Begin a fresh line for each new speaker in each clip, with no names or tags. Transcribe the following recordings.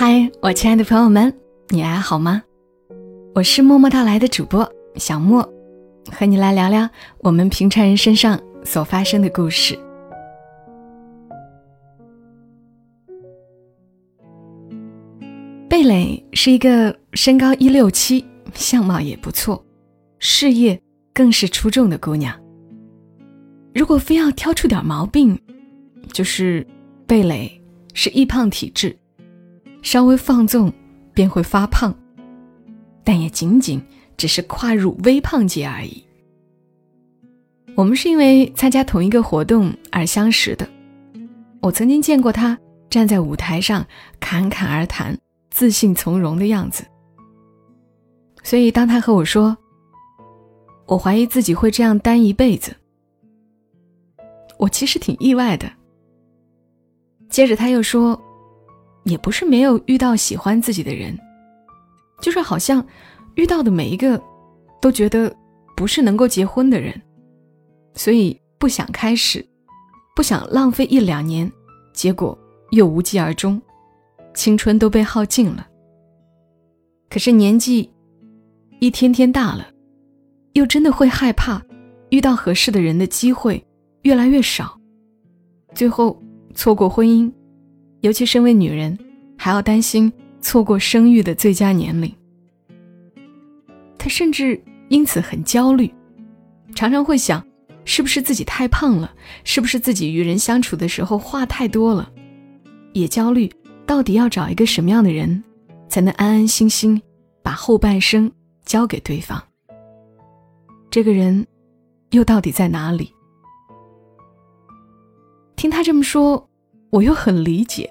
嗨，我亲爱的朋友们，你还好吗？我是默默到来的主播小莫，和你来聊聊我们平常人身上所发生的故事。贝蕾是一个身高一六七，相貌也不错，事业更是出众的姑娘。如果非要挑出点毛病，就是贝蕾是易胖体质。稍微放纵便会发胖，但也仅仅只是跨入微胖界而已。我们是因为参加同一个活动而相识的。我曾经见过他站在舞台上侃侃而谈、自信从容的样子，所以当他和我说“我怀疑自己会这样单一辈子”，我其实挺意外的。接着他又说。也不是没有遇到喜欢自己的人，就是好像遇到的每一个都觉得不是能够结婚的人，所以不想开始，不想浪费一两年，结果又无疾而终，青春都被耗尽了。可是年纪一天天大了，又真的会害怕遇到合适的人的机会越来越少，最后错过婚姻。尤其身为女人，还要担心错过生育的最佳年龄。她甚至因此很焦虑，常常会想：是不是自己太胖了？是不是自己与人相处的时候话太多了？也焦虑到底要找一个什么样的人，才能安安心心把后半生交给对方？这个人又到底在哪里？听他这么说。我又很理解，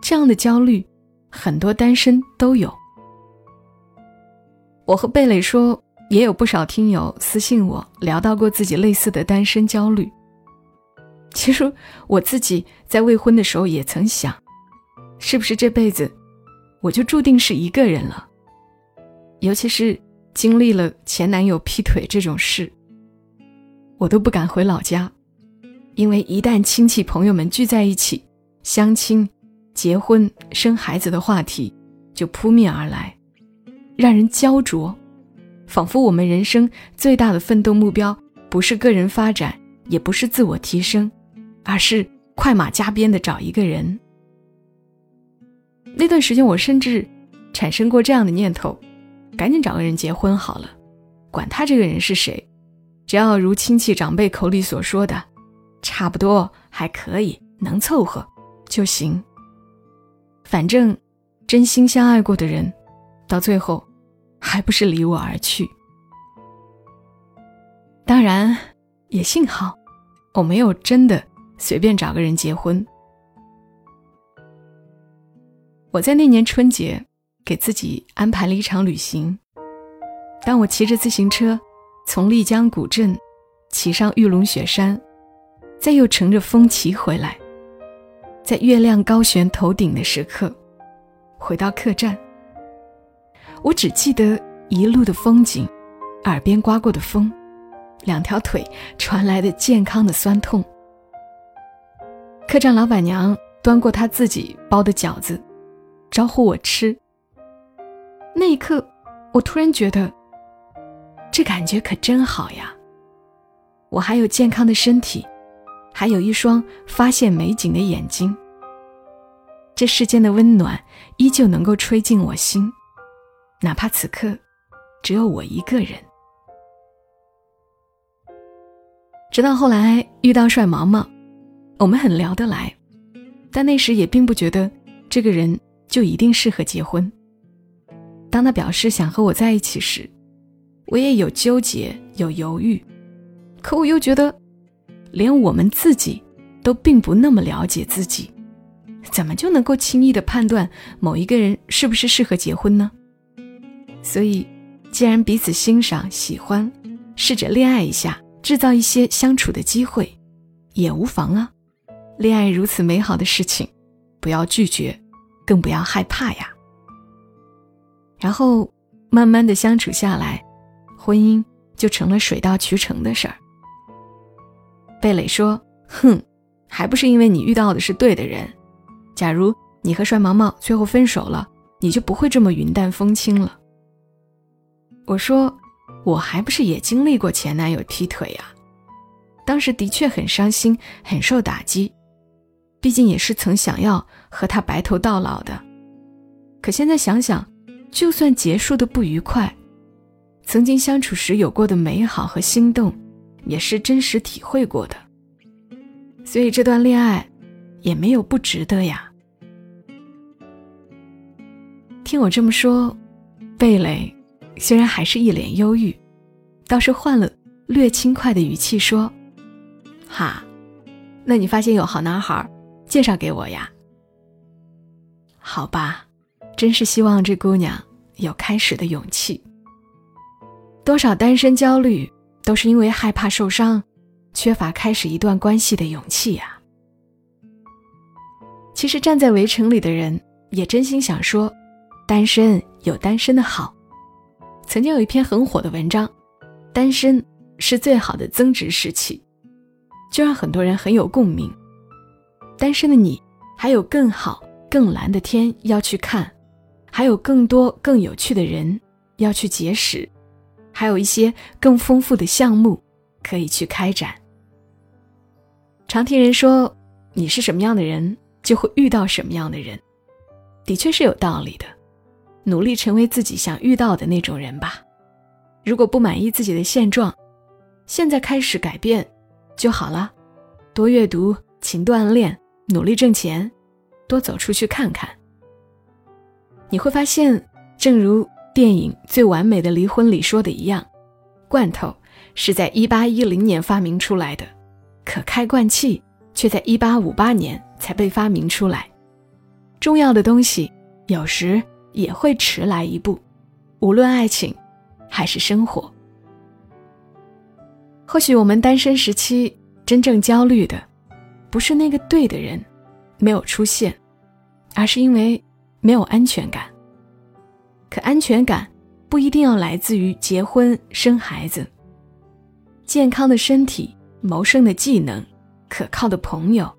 这样的焦虑，很多单身都有。我和贝蕾说，也有不少听友私信我聊到过自己类似的单身焦虑。其实我自己在未婚的时候也曾想，是不是这辈子我就注定是一个人了？尤其是经历了前男友劈腿这种事，我都不敢回老家。因为一旦亲戚朋友们聚在一起，相亲、结婚、生孩子的话题就扑面而来，让人焦灼，仿佛我们人生最大的奋斗目标不是个人发展，也不是自我提升，而是快马加鞭的找一个人。那段时间，我甚至产生过这样的念头：赶紧找个人结婚好了，管他这个人是谁，只要如亲戚长辈口里所说的。差不多还可以，能凑合就行。反正真心相爱过的人，到最后还不是离我而去。当然，也幸好我没有真的随便找个人结婚。我在那年春节给自己安排了一场旅行。当我骑着自行车从丽江古镇骑上玉龙雪山。再又乘着风骑回来，在月亮高悬头顶的时刻，回到客栈。我只记得一路的风景，耳边刮过的风，两条腿传来的健康的酸痛。客栈老板娘端过她自己包的饺子，招呼我吃。那一刻，我突然觉得，这感觉可真好呀！我还有健康的身体。还有一双发现美景的眼睛，这世间的温暖依旧能够吹进我心，哪怕此刻只有我一个人。直到后来遇到帅毛毛，我们很聊得来，但那时也并不觉得这个人就一定适合结婚。当他表示想和我在一起时，我也有纠结，有犹豫，可我又觉得。连我们自己都并不那么了解自己，怎么就能够轻易的判断某一个人是不是适合结婚呢？所以，既然彼此欣赏、喜欢，试着恋爱一下，制造一些相处的机会，也无妨啊。恋爱如此美好的事情，不要拒绝，更不要害怕呀。然后，慢慢的相处下来，婚姻就成了水到渠成的事儿。贝蕾说：“哼，还不是因为你遇到的是对的人。假如你和帅毛毛最后分手了，你就不会这么云淡风轻了。我说，我还不是也经历过前男友劈腿呀，当时的确很伤心，很受打击，毕竟也是曾想要和他白头到老的。可现在想想，就算结束的不愉快，曾经相处时有过的美好和心动，也是真实体会过的。所以这段恋爱，也没有不值得呀。听我这么说，贝蕾虽然还是一脸忧郁，倒是换了略轻快的语气说：“哈，那你发现有好男孩，介绍给我呀？好吧，真是希望这姑娘有开始的勇气。多少单身焦虑，都是因为害怕受伤，缺乏开始一段关系的勇气呀。其实站在围城里的人，也真心想说。”单身有单身的好，曾经有一篇很火的文章，单身是最好的增值时期，就让很多人很有共鸣。单身的你，还有更好、更蓝的天要去看，还有更多更有趣的人要去结识，还有一些更丰富的项目可以去开展。常听人说，你是什么样的人，就会遇到什么样的人，的确是有道理的。努力成为自己想遇到的那种人吧。如果不满意自己的现状，现在开始改变就好了。多阅读，勤锻炼，努力挣钱，多走出去看看。你会发现，正如电影《最完美的离婚》里说的一样，罐头是在一八一零年发明出来的，可开罐器却在一八五八年才被发明出来。重要的东西有时。也会迟来一步，无论爱情，还是生活。或许我们单身时期真正焦虑的，不是那个对的人没有出现，而是因为没有安全感。可安全感不一定要来自于结婚生孩子，健康的身体、谋生的技能、可靠的朋友、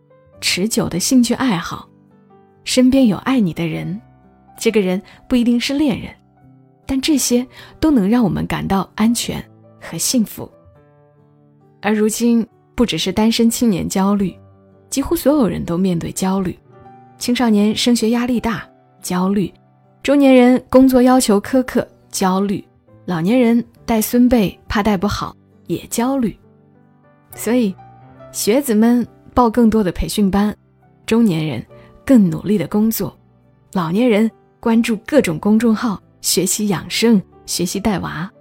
持久的兴趣爱好、身边有爱你的人。这个人不一定是恋人，但这些都能让我们感到安全和幸福。而如今，不只是单身青年焦虑，几乎所有人都面对焦虑：青少年升学压力大，焦虑；中年人工作要求苛刻，焦虑；老年人带孙辈怕带不好，也焦虑。所以，学子们报更多的培训班，中年人更努力的工作，老年人。关注各种公众号，学习养生，学习带娃。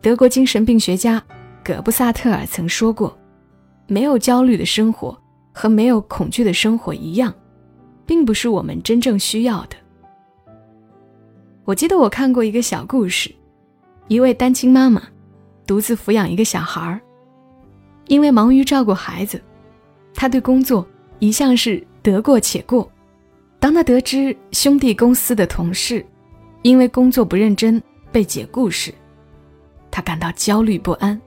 德国精神病学家葛布萨特尔曾说过：“没有焦虑的生活和没有恐惧的生活一样，并不是我们真正需要的。”我记得我看过一个小故事，一位单亲妈妈独自抚养一个小孩儿，因为忙于照顾孩子，她对工作一向是得过且过。当他得知兄弟公司的同事因为工作不认真被解雇时，他感到焦虑不安，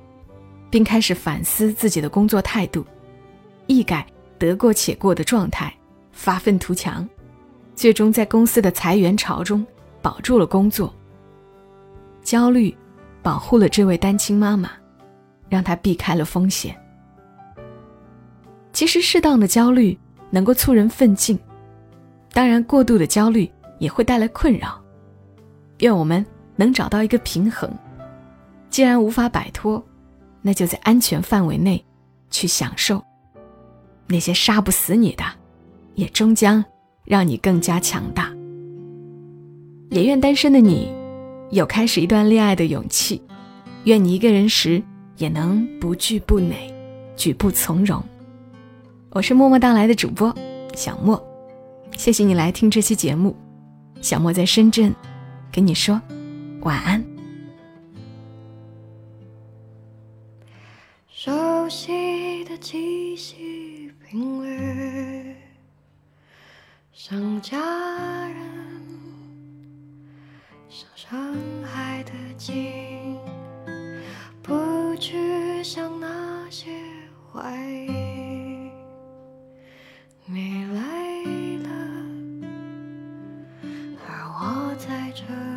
并开始反思自己的工作态度，一改得过且过的状态，发愤图强，最终在公司的裁员潮中保住了工作。焦虑保护了这位单亲妈妈，让她避开了风险。其实，适当的焦虑能够促人奋进。当然，过度的焦虑也会带来困扰。愿我们能找到一个平衡。既然无法摆脱，那就在安全范围内去享受。那些杀不死你的，也终将让你更加强大。也愿单身的你有开始一段恋爱的勇气。愿你一个人时也能不惧不馁，举步从容。我是默默到来的主播小莫。谢谢你来听这期节目，小莫在深圳，跟你说晚安。
熟悉的气息频率，像家人，沧海的鲸不去想那些怀疑你来了而我在这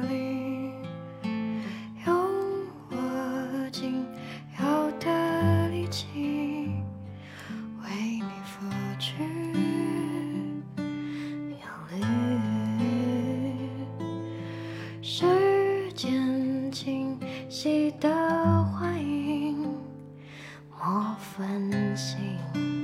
对。